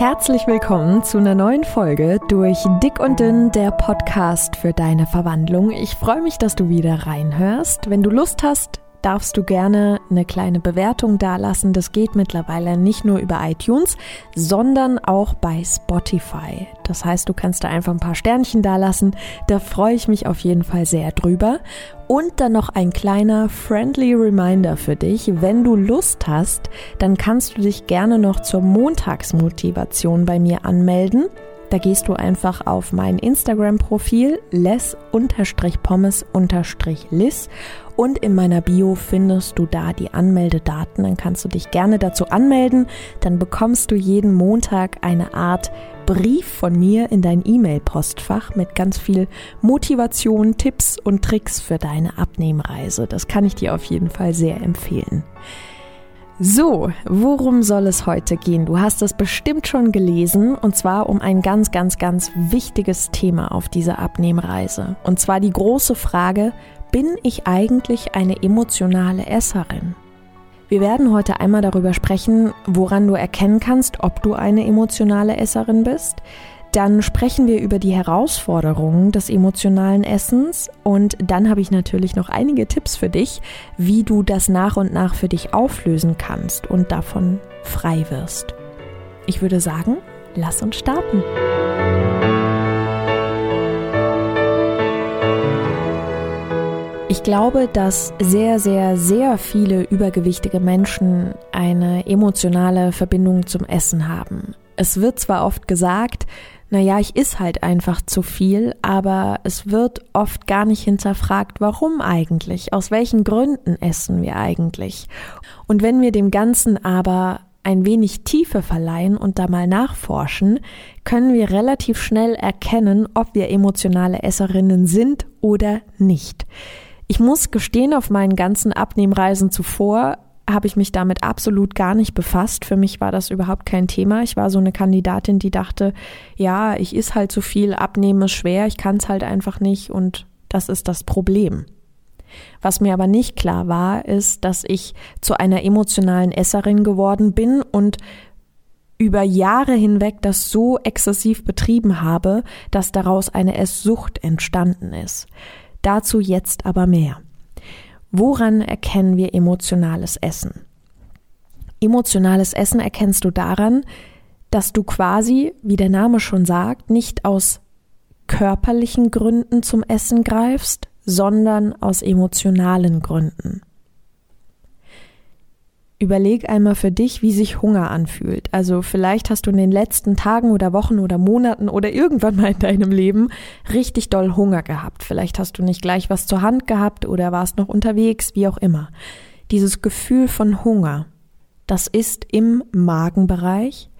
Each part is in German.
Herzlich willkommen zu einer neuen Folge durch Dick und Dünn, der Podcast für deine Verwandlung. Ich freue mich, dass du wieder reinhörst. Wenn du Lust hast, darfst du gerne eine kleine Bewertung dalassen. Das geht mittlerweile nicht nur über iTunes, sondern auch bei Spotify. Das heißt, du kannst da einfach ein paar Sternchen dalassen. Da freue ich mich auf jeden Fall sehr drüber. Und dann noch ein kleiner friendly Reminder für dich. Wenn du Lust hast, dann kannst du dich gerne noch zur Montagsmotivation bei mir anmelden. Da gehst du einfach auf mein Instagram-Profil les-pommes-lis und in meiner Bio findest du da die Anmeldedaten. Dann kannst du dich gerne dazu anmelden. Dann bekommst du jeden Montag eine Art Brief von mir in dein E-Mail-Postfach mit ganz viel Motivation, Tipps und Tricks für deine Abnehmreise. Das kann ich dir auf jeden Fall sehr empfehlen. So, worum soll es heute gehen? Du hast es bestimmt schon gelesen und zwar um ein ganz, ganz, ganz wichtiges Thema auf dieser Abnehmreise. Und zwar die große Frage, bin ich eigentlich eine emotionale Esserin? Wir werden heute einmal darüber sprechen, woran du erkennen kannst, ob du eine emotionale Esserin bist. Dann sprechen wir über die Herausforderungen des emotionalen Essens und dann habe ich natürlich noch einige Tipps für dich, wie du das nach und nach für dich auflösen kannst und davon frei wirst. Ich würde sagen, lass uns starten. Ich glaube, dass sehr, sehr, sehr viele übergewichtige Menschen eine emotionale Verbindung zum Essen haben. Es wird zwar oft gesagt, naja, ich iss halt einfach zu viel, aber es wird oft gar nicht hinterfragt, warum eigentlich, aus welchen Gründen essen wir eigentlich. Und wenn wir dem Ganzen aber ein wenig Tiefe verleihen und da mal nachforschen, können wir relativ schnell erkennen, ob wir emotionale Esserinnen sind oder nicht. Ich muss gestehen, auf meinen ganzen Abnehmreisen zuvor habe ich mich damit absolut gar nicht befasst. Für mich war das überhaupt kein Thema. Ich war so eine Kandidatin, die dachte, ja, ich is halt zu viel, abnehme schwer, ich kann es halt einfach nicht und das ist das Problem. Was mir aber nicht klar war, ist, dass ich zu einer emotionalen Esserin geworden bin und über Jahre hinweg das so exzessiv betrieben habe, dass daraus eine Esssucht entstanden ist. Dazu jetzt aber mehr. Woran erkennen wir emotionales Essen? Emotionales Essen erkennst du daran, dass du quasi, wie der Name schon sagt, nicht aus körperlichen Gründen zum Essen greifst, sondern aus emotionalen Gründen. Überleg einmal für dich, wie sich Hunger anfühlt. Also vielleicht hast du in den letzten Tagen oder Wochen oder Monaten oder irgendwann mal in deinem Leben richtig doll Hunger gehabt. Vielleicht hast du nicht gleich was zur Hand gehabt oder warst noch unterwegs, wie auch immer. Dieses Gefühl von Hunger, das ist im Magenbereich.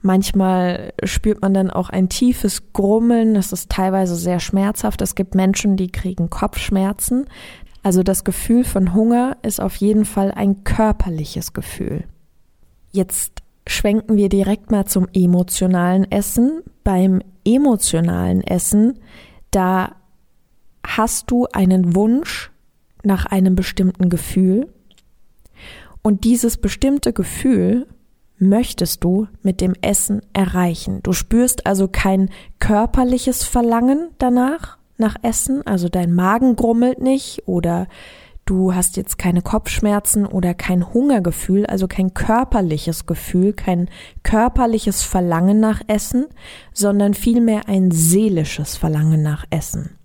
Manchmal spürt man dann auch ein tiefes Grummeln, das ist teilweise sehr schmerzhaft. Es gibt Menschen, die kriegen Kopfschmerzen. Also das Gefühl von Hunger ist auf jeden Fall ein körperliches Gefühl. Jetzt schwenken wir direkt mal zum emotionalen Essen. Beim emotionalen Essen, da hast du einen Wunsch nach einem bestimmten Gefühl und dieses bestimmte Gefühl möchtest du mit dem Essen erreichen. Du spürst also kein körperliches Verlangen danach, nach Essen, also dein Magen grummelt nicht oder du hast jetzt keine Kopfschmerzen oder kein Hungergefühl, also kein körperliches Gefühl, kein körperliches Verlangen nach Essen, sondern vielmehr ein seelisches Verlangen nach Essen.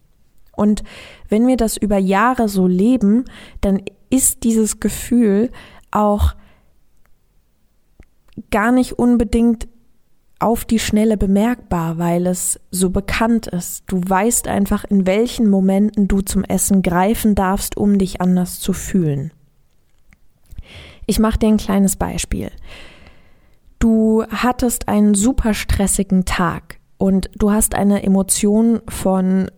Und wenn wir das über Jahre so leben, dann ist dieses Gefühl auch gar nicht unbedingt auf die Schnelle bemerkbar, weil es so bekannt ist. Du weißt einfach, in welchen Momenten du zum Essen greifen darfst, um dich anders zu fühlen. Ich mache dir ein kleines Beispiel. Du hattest einen super stressigen Tag und du hast eine Emotion von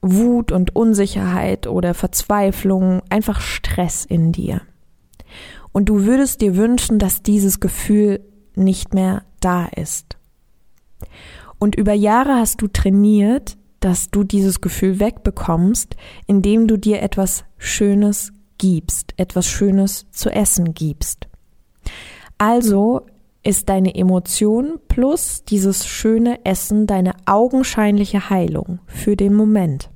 Wut und Unsicherheit oder Verzweiflung, einfach Stress in dir. Und du würdest dir wünschen, dass dieses Gefühl nicht mehr da ist. Und über Jahre hast du trainiert, dass du dieses Gefühl wegbekommst, indem du dir etwas Schönes gibst, etwas Schönes zu essen gibst. Also ist deine Emotion plus dieses schöne Essen deine augenscheinliche Heilung für den Moment.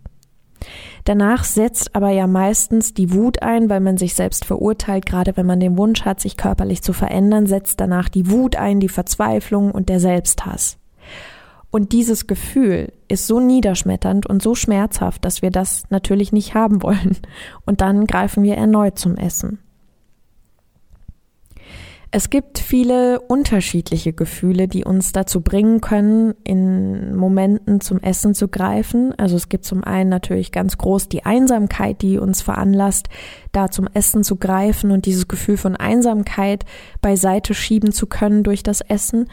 Danach setzt aber ja meistens die Wut ein, weil man sich selbst verurteilt, gerade wenn man den Wunsch hat, sich körperlich zu verändern, setzt danach die Wut ein, die Verzweiflung und der Selbsthass. Und dieses Gefühl ist so niederschmetternd und so schmerzhaft, dass wir das natürlich nicht haben wollen. Und dann greifen wir erneut zum Essen. Es gibt viele unterschiedliche Gefühle, die uns dazu bringen können, in Momenten zum Essen zu greifen. Also es gibt zum einen natürlich ganz groß die Einsamkeit, die uns veranlasst, da zum Essen zu greifen und dieses Gefühl von Einsamkeit beiseite schieben zu können durch das Essen.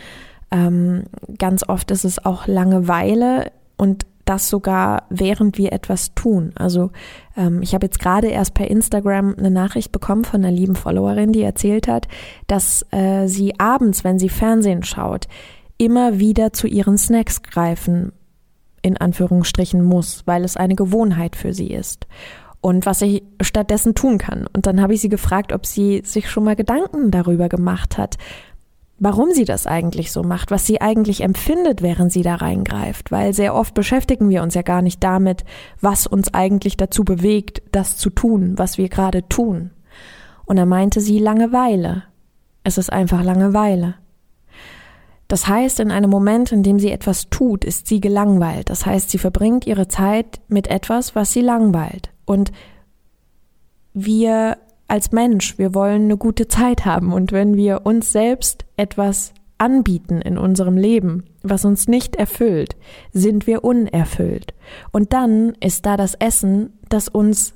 Ähm, ganz oft ist es auch Langeweile und das sogar während wir etwas tun. Also ähm, ich habe jetzt gerade erst per Instagram eine Nachricht bekommen von einer lieben Followerin, die erzählt hat, dass äh, sie abends, wenn sie Fernsehen schaut, immer wieder zu ihren Snacks greifen, in Anführungsstrichen muss, weil es eine Gewohnheit für sie ist. Und was ich stattdessen tun kann. Und dann habe ich sie gefragt, ob sie sich schon mal Gedanken darüber gemacht hat, warum sie das eigentlich so macht, was sie eigentlich empfindet, während sie da reingreift, weil sehr oft beschäftigen wir uns ja gar nicht damit, was uns eigentlich dazu bewegt, das zu tun, was wir gerade tun. Und er meinte sie Langeweile. Es ist einfach Langeweile. Das heißt, in einem Moment, in dem sie etwas tut, ist sie gelangweilt. Das heißt, sie verbringt ihre Zeit mit etwas, was sie langweilt. Und wir als Mensch, wir wollen eine gute Zeit haben und wenn wir uns selbst etwas anbieten in unserem Leben, was uns nicht erfüllt, sind wir unerfüllt. Und dann ist da das Essen, das uns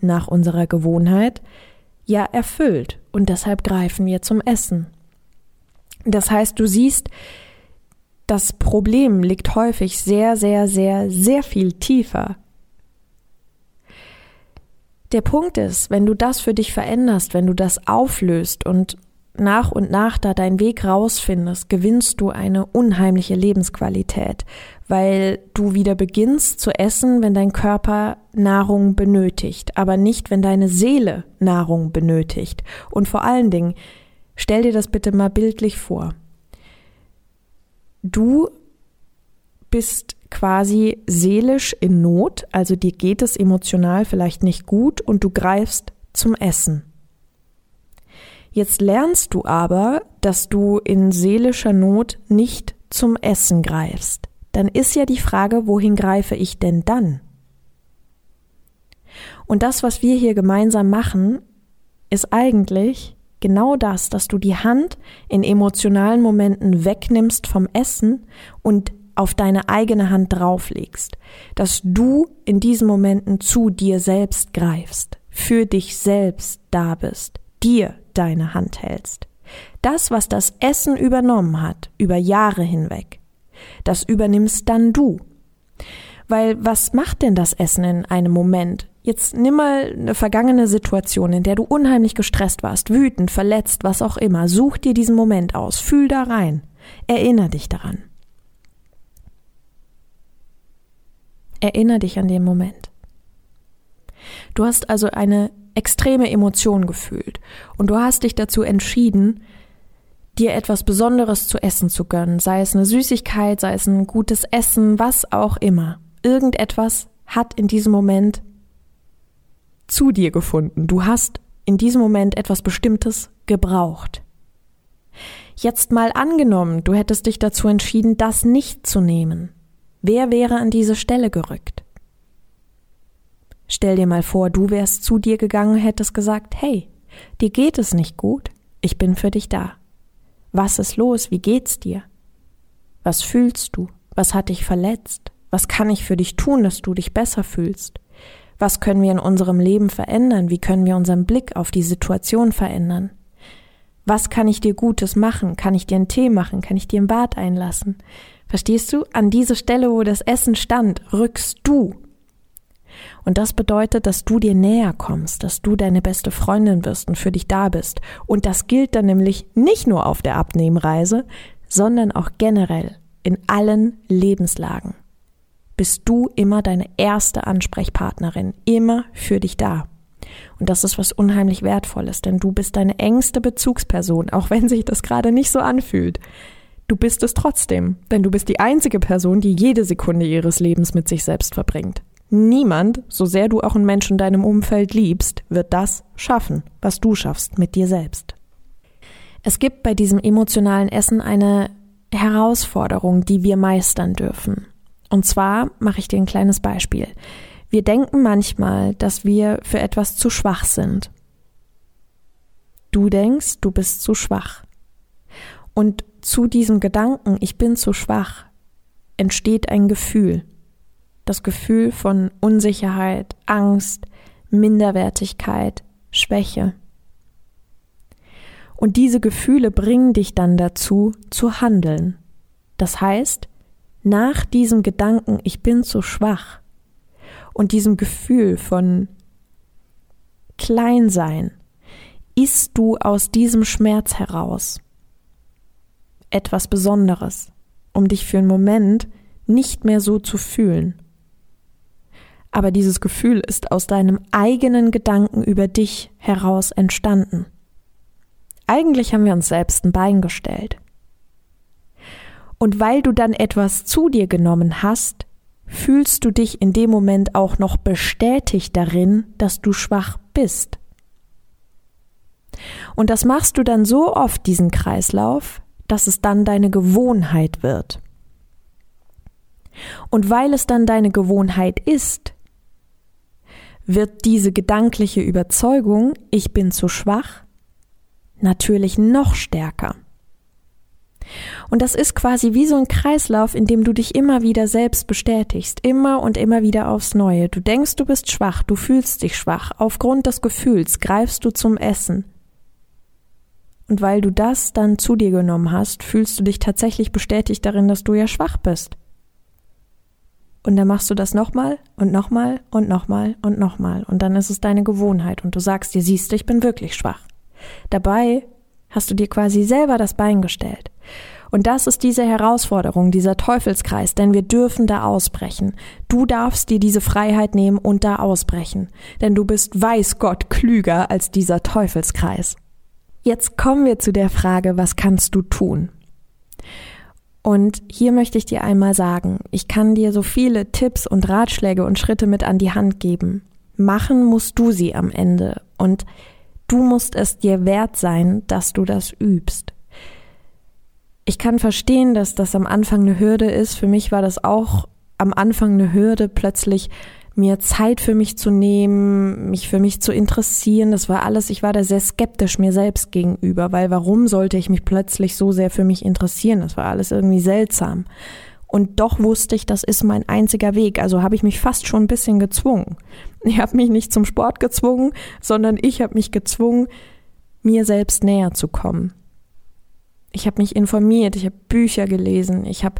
nach unserer Gewohnheit ja erfüllt und deshalb greifen wir zum Essen. Das heißt, du siehst, das Problem liegt häufig sehr, sehr, sehr, sehr viel tiefer der Punkt ist, wenn du das für dich veränderst, wenn du das auflöst und nach und nach da deinen Weg rausfindest, gewinnst du eine unheimliche Lebensqualität, weil du wieder beginnst zu essen, wenn dein Körper Nahrung benötigt, aber nicht, wenn deine Seele Nahrung benötigt. Und vor allen Dingen, stell dir das bitte mal bildlich vor. Du bist quasi seelisch in Not, also dir geht es emotional vielleicht nicht gut und du greifst zum Essen. Jetzt lernst du aber, dass du in seelischer Not nicht zum Essen greifst. Dann ist ja die Frage, wohin greife ich denn dann? Und das, was wir hier gemeinsam machen, ist eigentlich genau das, dass du die Hand in emotionalen Momenten wegnimmst vom Essen und auf deine eigene Hand drauflegst, dass du in diesen Momenten zu dir selbst greifst, für dich selbst da bist, dir deine Hand hältst. Das, was das Essen übernommen hat, über Jahre hinweg, das übernimmst dann du. Weil was macht denn das Essen in einem Moment? Jetzt nimm mal eine vergangene Situation, in der du unheimlich gestresst warst, wütend, verletzt, was auch immer. Such dir diesen Moment aus, fühl da rein, erinner dich daran. Erinner dich an den Moment. Du hast also eine extreme Emotion gefühlt und du hast dich dazu entschieden, dir etwas Besonderes zu essen zu gönnen, sei es eine Süßigkeit, sei es ein gutes Essen, was auch immer. Irgendetwas hat in diesem Moment zu dir gefunden. Du hast in diesem Moment etwas Bestimmtes gebraucht. Jetzt mal angenommen, du hättest dich dazu entschieden, das nicht zu nehmen. Wer wäre an diese Stelle gerückt? Stell dir mal vor, du wärst zu dir gegangen, hättest gesagt, hey, dir geht es nicht gut, ich bin für dich da. Was ist los? Wie geht's dir? Was fühlst du? Was hat dich verletzt? Was kann ich für dich tun, dass du dich besser fühlst? Was können wir in unserem Leben verändern? Wie können wir unseren Blick auf die Situation verändern? Was kann ich dir Gutes machen? Kann ich dir einen Tee machen? Kann ich dir ein Bad einlassen? Verstehst du? An diese Stelle, wo das Essen stand, rückst du. Und das bedeutet, dass du dir näher kommst, dass du deine beste Freundin wirst und für dich da bist. Und das gilt dann nämlich nicht nur auf der Abnehmreise, sondern auch generell in allen Lebenslagen. Bist du immer deine erste Ansprechpartnerin, immer für dich da. Und das ist was unheimlich Wertvolles, denn du bist deine engste Bezugsperson, auch wenn sich das gerade nicht so anfühlt. Du bist es trotzdem, denn du bist die einzige Person, die jede Sekunde ihres Lebens mit sich selbst verbringt. Niemand, so sehr du auch einen Menschen in deinem Umfeld liebst, wird das schaffen, was du schaffst mit dir selbst. Es gibt bei diesem emotionalen Essen eine Herausforderung, die wir meistern dürfen. Und zwar mache ich dir ein kleines Beispiel. Wir denken manchmal, dass wir für etwas zu schwach sind. Du denkst, du bist zu schwach. Und zu diesem Gedanken, ich bin zu schwach, entsteht ein Gefühl. Das Gefühl von Unsicherheit, Angst, Minderwertigkeit, Schwäche. Und diese Gefühle bringen dich dann dazu, zu handeln. Das heißt, nach diesem Gedanken, ich bin zu schwach und diesem Gefühl von Kleinsein, isst du aus diesem Schmerz heraus etwas Besonderes, um dich für einen Moment nicht mehr so zu fühlen. Aber dieses Gefühl ist aus deinem eigenen Gedanken über dich heraus entstanden. Eigentlich haben wir uns selbst ein Bein gestellt. Und weil du dann etwas zu dir genommen hast, fühlst du dich in dem Moment auch noch bestätigt darin, dass du schwach bist. Und das machst du dann so oft, diesen Kreislauf, dass es dann deine Gewohnheit wird. Und weil es dann deine Gewohnheit ist, wird diese gedankliche Überzeugung, ich bin zu schwach, natürlich noch stärker. Und das ist quasi wie so ein Kreislauf, in dem du dich immer wieder selbst bestätigst, immer und immer wieder aufs Neue. Du denkst, du bist schwach, du fühlst dich schwach. Aufgrund des Gefühls greifst du zum Essen. Und weil du das dann zu dir genommen hast, fühlst du dich tatsächlich bestätigt darin, dass du ja schwach bist. Und dann machst du das nochmal und nochmal und nochmal und nochmal. Und dann ist es deine Gewohnheit und du sagst dir, siehst du, ich bin wirklich schwach. Dabei hast du dir quasi selber das Bein gestellt. Und das ist diese Herausforderung, dieser Teufelskreis, denn wir dürfen da ausbrechen. Du darfst dir diese Freiheit nehmen und da ausbrechen, denn du bist weiß Gott klüger als dieser Teufelskreis. Jetzt kommen wir zu der Frage, was kannst du tun? Und hier möchte ich dir einmal sagen, ich kann dir so viele Tipps und Ratschläge und Schritte mit an die Hand geben. Machen musst du sie am Ende. Und Du musst es dir wert sein, dass du das übst. Ich kann verstehen, dass das am Anfang eine Hürde ist. Für mich war das auch am Anfang eine Hürde, plötzlich mir Zeit für mich zu nehmen, mich für mich zu interessieren. Das war alles, ich war da sehr skeptisch mir selbst gegenüber, weil warum sollte ich mich plötzlich so sehr für mich interessieren? Das war alles irgendwie seltsam. Und doch wusste ich, das ist mein einziger Weg. Also habe ich mich fast schon ein bisschen gezwungen. Ich habe mich nicht zum Sport gezwungen, sondern ich habe mich gezwungen, mir selbst näher zu kommen. Ich habe mich informiert, ich habe Bücher gelesen, ich habe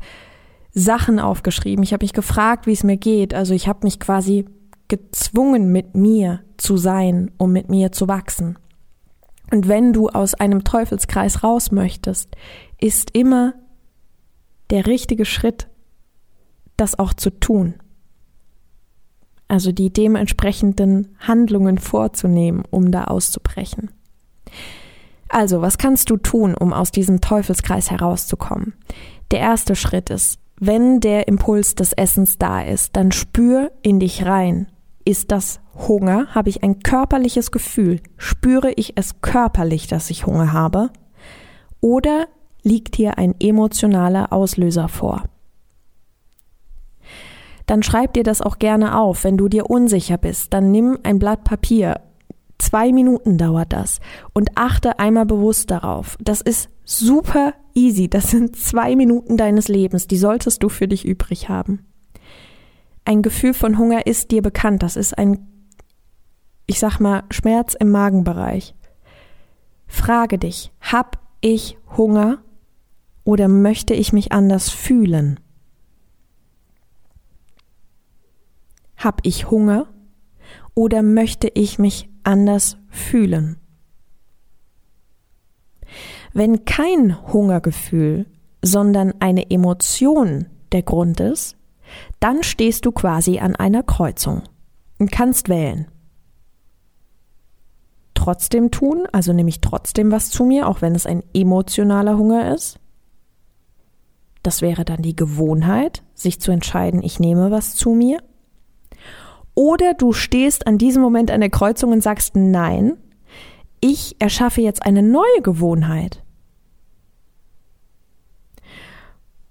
Sachen aufgeschrieben, ich habe mich gefragt, wie es mir geht. Also ich habe mich quasi gezwungen, mit mir zu sein, um mit mir zu wachsen. Und wenn du aus einem Teufelskreis raus möchtest, ist immer der richtige Schritt, das auch zu tun. Also die dementsprechenden Handlungen vorzunehmen, um da auszubrechen. Also, was kannst du tun, um aus diesem Teufelskreis herauszukommen? Der erste Schritt ist, wenn der Impuls des Essens da ist, dann spür in dich rein. Ist das Hunger? Habe ich ein körperliches Gefühl? Spüre ich es körperlich, dass ich Hunger habe? Oder liegt hier ein emotionaler Auslöser vor. Dann schreib dir das auch gerne auf. Wenn du dir unsicher bist, dann nimm ein Blatt Papier. Zwei Minuten dauert das und achte einmal bewusst darauf. Das ist super easy. Das sind zwei Minuten deines Lebens. Die solltest du für dich übrig haben. Ein Gefühl von Hunger ist dir bekannt. Das ist ein, ich sag mal, Schmerz im Magenbereich. Frage dich, hab ich Hunger oder möchte ich mich anders fühlen? Hab ich Hunger oder möchte ich mich anders fühlen? Wenn kein Hungergefühl, sondern eine Emotion der Grund ist, dann stehst du quasi an einer Kreuzung und kannst wählen. trotzdem tun, also nehme ich trotzdem was zu mir, auch wenn es ein emotionaler Hunger ist. Das wäre dann die Gewohnheit, sich zu entscheiden, ich nehme was zu mir. Oder du stehst an diesem Moment an der Kreuzung und sagst, nein, ich erschaffe jetzt eine neue Gewohnheit.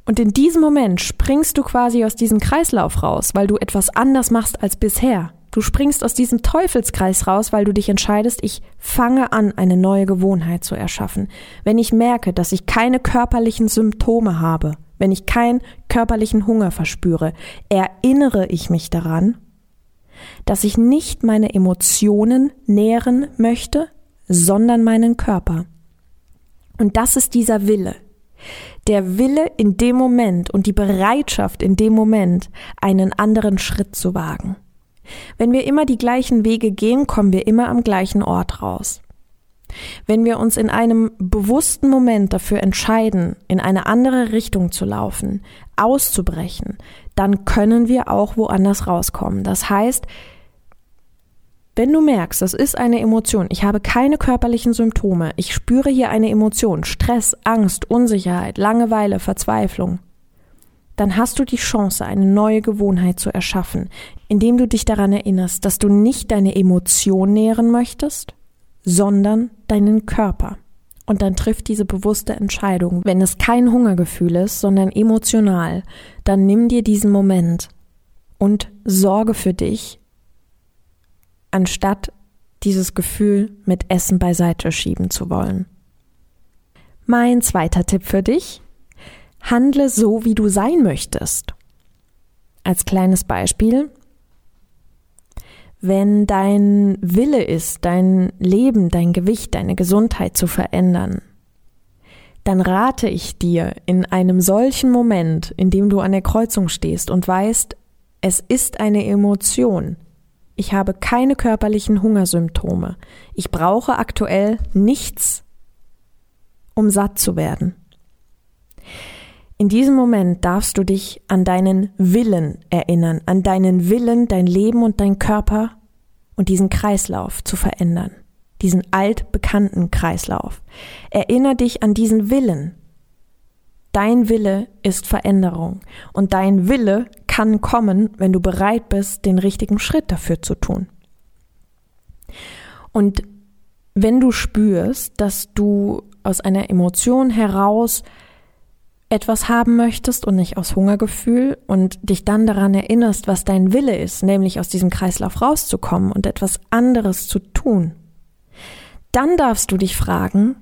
Und in diesem Moment springst du quasi aus diesem Kreislauf raus, weil du etwas anders machst als bisher. Du springst aus diesem Teufelskreis raus, weil du dich entscheidest, ich fange an, eine neue Gewohnheit zu erschaffen. Wenn ich merke, dass ich keine körperlichen Symptome habe, wenn ich keinen körperlichen Hunger verspüre, erinnere ich mich daran, dass ich nicht meine Emotionen nähren möchte, sondern meinen Körper. Und das ist dieser Wille. Der Wille in dem Moment und die Bereitschaft in dem Moment, einen anderen Schritt zu wagen. Wenn wir immer die gleichen Wege gehen, kommen wir immer am gleichen Ort raus. Wenn wir uns in einem bewussten Moment dafür entscheiden, in eine andere Richtung zu laufen, auszubrechen, dann können wir auch woanders rauskommen. Das heißt, wenn du merkst, das ist eine Emotion, ich habe keine körperlichen Symptome, ich spüre hier eine Emotion, Stress, Angst, Unsicherheit, Langeweile, Verzweiflung, dann hast du die Chance, eine neue Gewohnheit zu erschaffen, indem du dich daran erinnerst, dass du nicht deine Emotion nähren möchtest, sondern deinen Körper. Und dann trifft diese bewusste Entscheidung. Wenn es kein Hungergefühl ist, sondern emotional, dann nimm dir diesen Moment und sorge für dich, anstatt dieses Gefühl mit Essen beiseite schieben zu wollen. Mein zweiter Tipp für dich. Handle so, wie du sein möchtest. Als kleines Beispiel, wenn dein Wille ist, dein Leben, dein Gewicht, deine Gesundheit zu verändern, dann rate ich dir in einem solchen Moment, in dem du an der Kreuzung stehst und weißt, es ist eine Emotion. Ich habe keine körperlichen Hungersymptome. Ich brauche aktuell nichts, um satt zu werden. In diesem Moment darfst du dich an deinen Willen erinnern, an deinen Willen, dein Leben und dein Körper und diesen Kreislauf zu verändern, diesen altbekannten Kreislauf. Erinner dich an diesen Willen. Dein Wille ist Veränderung und dein Wille kann kommen, wenn du bereit bist, den richtigen Schritt dafür zu tun. Und wenn du spürst, dass du aus einer Emotion heraus etwas haben möchtest und nicht aus Hungergefühl und dich dann daran erinnerst, was dein Wille ist, nämlich aus diesem Kreislauf rauszukommen und etwas anderes zu tun, dann darfst du dich fragen,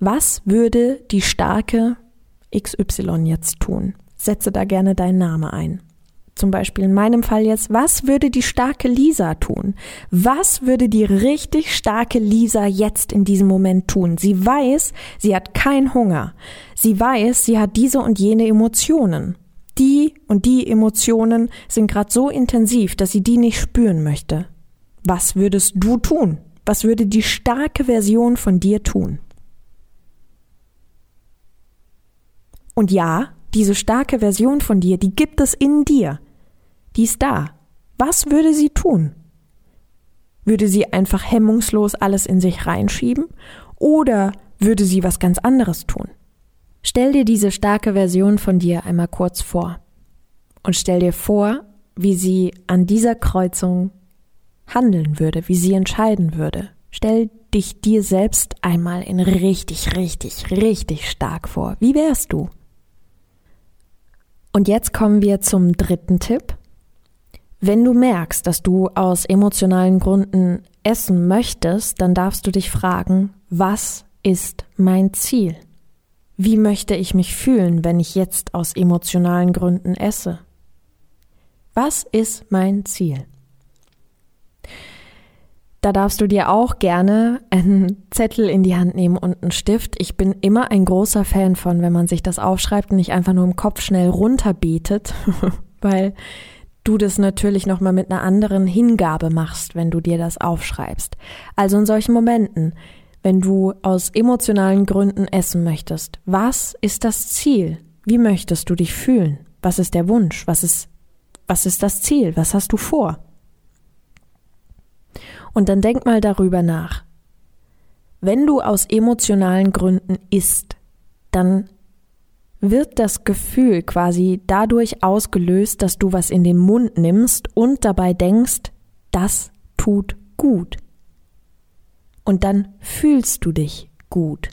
was würde die starke XY jetzt tun? Setze da gerne deinen Namen ein zum Beispiel in meinem Fall jetzt, was würde die starke Lisa tun? Was würde die richtig starke Lisa jetzt in diesem Moment tun? Sie weiß, sie hat keinen Hunger. Sie weiß, sie hat diese und jene Emotionen. Die und die Emotionen sind gerade so intensiv, dass sie die nicht spüren möchte. Was würdest du tun? Was würde die starke Version von dir tun? Und ja, diese starke Version von dir, die gibt es in dir die ist da. Was würde sie tun? Würde sie einfach hemmungslos alles in sich reinschieben oder würde sie was ganz anderes tun? Stell dir diese starke Version von dir einmal kurz vor und stell dir vor, wie sie an dieser Kreuzung handeln würde, wie sie entscheiden würde. Stell dich dir selbst einmal in richtig, richtig, richtig stark vor. Wie wärst du? Und jetzt kommen wir zum dritten Tipp. Wenn du merkst, dass du aus emotionalen Gründen essen möchtest, dann darfst du dich fragen, was ist mein Ziel? Wie möchte ich mich fühlen, wenn ich jetzt aus emotionalen Gründen esse? Was ist mein Ziel? Da darfst du dir auch gerne einen Zettel in die Hand nehmen und einen Stift. Ich bin immer ein großer Fan von, wenn man sich das aufschreibt und nicht einfach nur im Kopf schnell runterbetet, weil du das natürlich nochmal mit einer anderen Hingabe machst, wenn du dir das aufschreibst. Also in solchen Momenten, wenn du aus emotionalen Gründen essen möchtest, was ist das Ziel? Wie möchtest du dich fühlen? Was ist der Wunsch? Was ist, was ist das Ziel? Was hast du vor? Und dann denk mal darüber nach. Wenn du aus emotionalen Gründen isst, dann wird das Gefühl quasi dadurch ausgelöst, dass du was in den Mund nimmst und dabei denkst, das tut gut. Und dann fühlst du dich gut.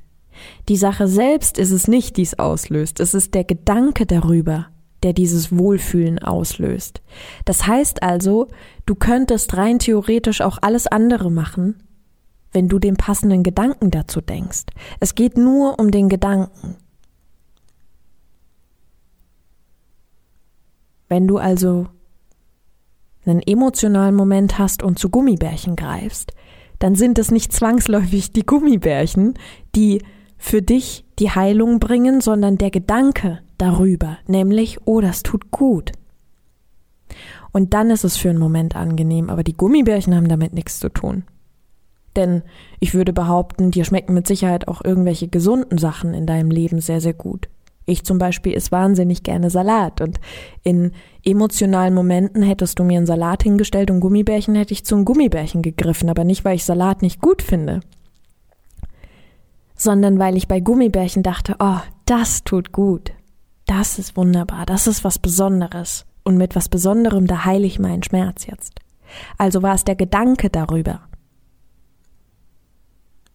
Die Sache selbst ist es nicht, die es auslöst, es ist der Gedanke darüber, der dieses Wohlfühlen auslöst. Das heißt also, du könntest rein theoretisch auch alles andere machen, wenn du den passenden Gedanken dazu denkst. Es geht nur um den Gedanken. Wenn du also einen emotionalen Moment hast und zu Gummibärchen greifst, dann sind es nicht zwangsläufig die Gummibärchen, die für dich die Heilung bringen, sondern der Gedanke darüber, nämlich, oh, das tut gut. Und dann ist es für einen Moment angenehm, aber die Gummibärchen haben damit nichts zu tun. Denn ich würde behaupten, dir schmecken mit Sicherheit auch irgendwelche gesunden Sachen in deinem Leben sehr, sehr gut. Ich zum Beispiel esse wahnsinnig gerne Salat und in emotionalen Momenten hättest du mir einen Salat hingestellt und Gummibärchen hätte ich zu einem Gummibärchen gegriffen, aber nicht, weil ich Salat nicht gut finde, sondern weil ich bei Gummibärchen dachte, oh, das tut gut. Das ist wunderbar, das ist was Besonderes. Und mit was Besonderem, da heile ich meinen Schmerz jetzt. Also war es der Gedanke darüber.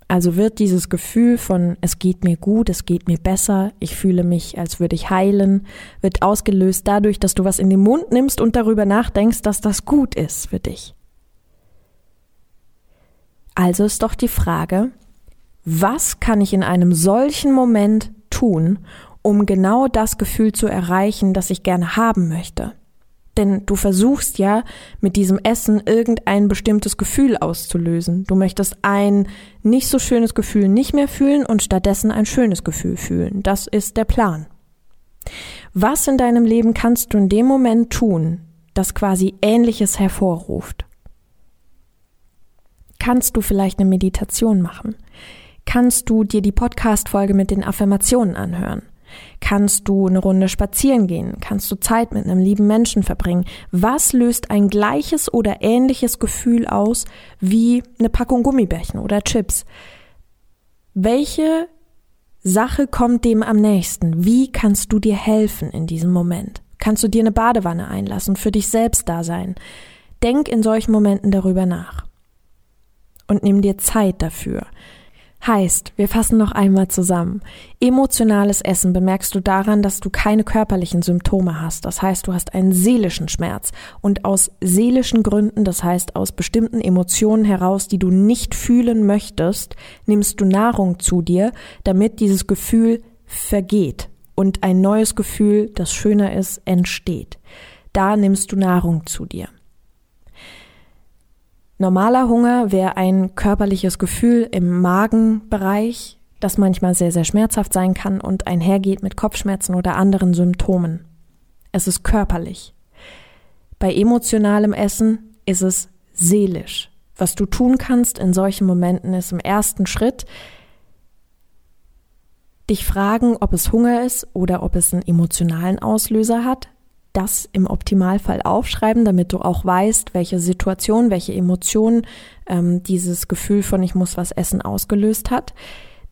Also wird dieses Gefühl von es geht mir gut, es geht mir besser, ich fühle mich, als würde ich heilen, wird ausgelöst dadurch, dass du was in den Mund nimmst und darüber nachdenkst, dass das gut ist für dich. Also ist doch die Frage, was kann ich in einem solchen Moment tun, um genau das Gefühl zu erreichen, das ich gerne haben möchte? Denn du versuchst ja mit diesem Essen irgendein bestimmtes Gefühl auszulösen. Du möchtest ein nicht so schönes Gefühl nicht mehr fühlen und stattdessen ein schönes Gefühl fühlen. Das ist der Plan. Was in deinem Leben kannst du in dem Moment tun, das quasi Ähnliches hervorruft? Kannst du vielleicht eine Meditation machen? Kannst du dir die Podcast-Folge mit den Affirmationen anhören? Kannst du eine Runde spazieren gehen? Kannst du Zeit mit einem lieben Menschen verbringen? Was löst ein gleiches oder ähnliches Gefühl aus wie eine Packung Gummibärchen oder Chips? Welche Sache kommt dem am nächsten? Wie kannst du dir helfen in diesem Moment? Kannst du dir eine Badewanne einlassen, für dich selbst da sein? Denk in solchen Momenten darüber nach. Und nimm dir Zeit dafür. Heißt, wir fassen noch einmal zusammen. Emotionales Essen bemerkst du daran, dass du keine körperlichen Symptome hast. Das heißt, du hast einen seelischen Schmerz. Und aus seelischen Gründen, das heißt aus bestimmten Emotionen heraus, die du nicht fühlen möchtest, nimmst du Nahrung zu dir, damit dieses Gefühl vergeht und ein neues Gefühl, das schöner ist, entsteht. Da nimmst du Nahrung zu dir. Normaler Hunger wäre ein körperliches Gefühl im Magenbereich, das manchmal sehr, sehr schmerzhaft sein kann und einhergeht mit Kopfschmerzen oder anderen Symptomen. Es ist körperlich. Bei emotionalem Essen ist es seelisch. Was du tun kannst in solchen Momenten ist im ersten Schritt dich fragen, ob es Hunger ist oder ob es einen emotionalen Auslöser hat, das im Optimalfall aufschreiben, damit du auch weißt, welche Situation, welche Emotion ähm, dieses Gefühl von ich muss was essen ausgelöst hat.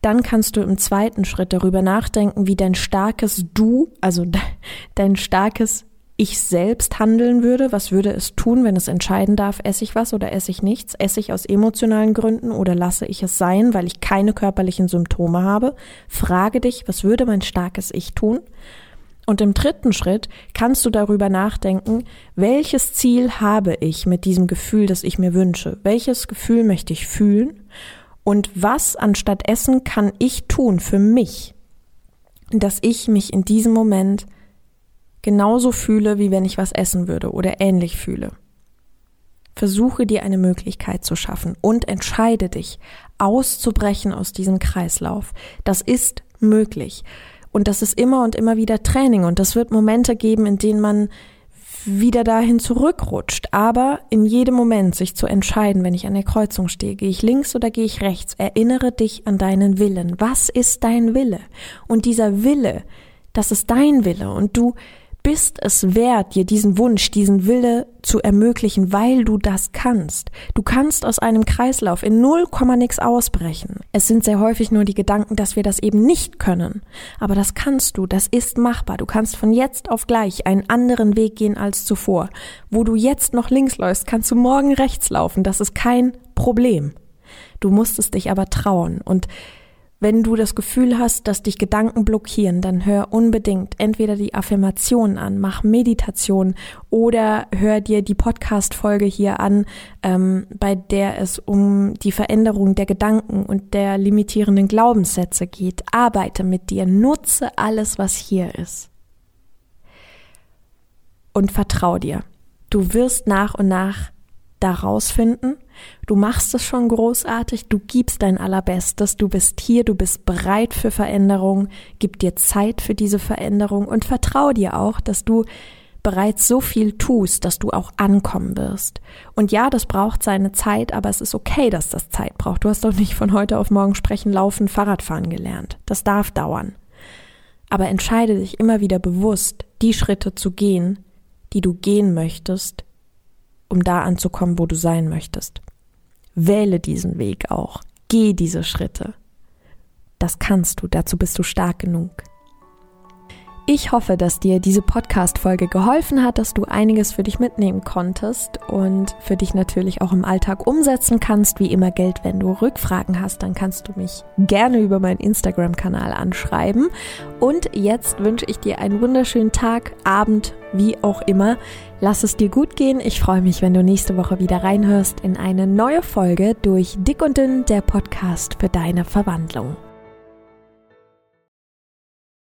Dann kannst du im zweiten Schritt darüber nachdenken, wie dein starkes Du, also dein starkes Ich selbst handeln würde. Was würde es tun, wenn es entscheiden darf, esse ich was oder esse ich nichts? Esse ich aus emotionalen Gründen oder lasse ich es sein, weil ich keine körperlichen Symptome habe? Frage dich, was würde mein starkes Ich tun? Und im dritten Schritt kannst du darüber nachdenken, welches Ziel habe ich mit diesem Gefühl, das ich mir wünsche? Welches Gefühl möchte ich fühlen? Und was anstatt Essen kann ich tun für mich, dass ich mich in diesem Moment genauso fühle, wie wenn ich was essen würde oder ähnlich fühle? Versuche dir eine Möglichkeit zu schaffen und entscheide dich, auszubrechen aus diesem Kreislauf. Das ist möglich. Und das ist immer und immer wieder Training und das wird Momente geben, in denen man wieder dahin zurückrutscht. Aber in jedem Moment sich zu entscheiden, wenn ich an der Kreuzung stehe, gehe ich links oder gehe ich rechts, erinnere dich an deinen Willen. Was ist dein Wille? Und dieser Wille, das ist dein Wille und du bist es wert, dir diesen Wunsch, diesen Wille zu ermöglichen, weil du das kannst. Du kannst aus einem Kreislauf in null Komma nix ausbrechen. Es sind sehr häufig nur die Gedanken, dass wir das eben nicht können. Aber das kannst du, das ist machbar. Du kannst von jetzt auf gleich einen anderen Weg gehen als zuvor. Wo du jetzt noch links läufst, kannst du morgen rechts laufen. Das ist kein Problem. Du musst es dich aber trauen und wenn du das Gefühl hast, dass dich Gedanken blockieren, dann hör unbedingt entweder die Affirmation an, mach Meditation oder hör dir die Podcast-Folge hier an, ähm, bei der es um die Veränderung der Gedanken und der limitierenden Glaubenssätze geht. Arbeite mit dir, nutze alles, was hier ist. Und vertrau dir. Du wirst nach und nach da rausfinden. Du machst es schon großartig, du gibst dein Allerbestes, du bist hier, du bist bereit für Veränderung, gib dir Zeit für diese Veränderung und vertrau dir auch, dass du bereits so viel tust, dass du auch ankommen wirst. Und ja, das braucht seine Zeit, aber es ist okay, dass das Zeit braucht. Du hast doch nicht von heute auf morgen sprechen, laufen, Fahrradfahren gelernt. Das darf dauern. Aber entscheide dich immer wieder bewusst, die Schritte zu gehen, die du gehen möchtest, um da anzukommen, wo du sein möchtest. Wähle diesen Weg auch. Geh diese Schritte. Das kannst du, dazu bist du stark genug. Ich hoffe, dass dir diese Podcast-Folge geholfen hat, dass du einiges für dich mitnehmen konntest und für dich natürlich auch im Alltag umsetzen kannst. Wie immer Geld, wenn du Rückfragen hast, dann kannst du mich gerne über meinen Instagram-Kanal anschreiben. Und jetzt wünsche ich dir einen wunderschönen Tag, Abend, wie auch immer. Lass es dir gut gehen. Ich freue mich, wenn du nächste Woche wieder reinhörst in eine neue Folge durch Dick und Dünn, der Podcast für deine Verwandlung.